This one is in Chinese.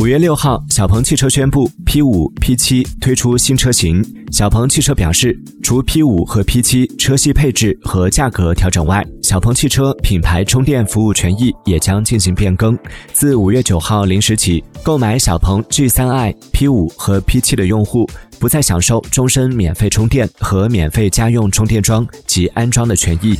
五月六号小鹏汽车宣布 p 五 p 七推出新车型。小鹏汽车表示除 p 五和 p 七车系配置和价格调整外小鹏汽车品牌充电服务权益也将进行变更。自五月九号零时起购买小鹏 g 三 ip 五和 p 七的用户不再享受终身免费充电和免费家用充电桩及安装的权益。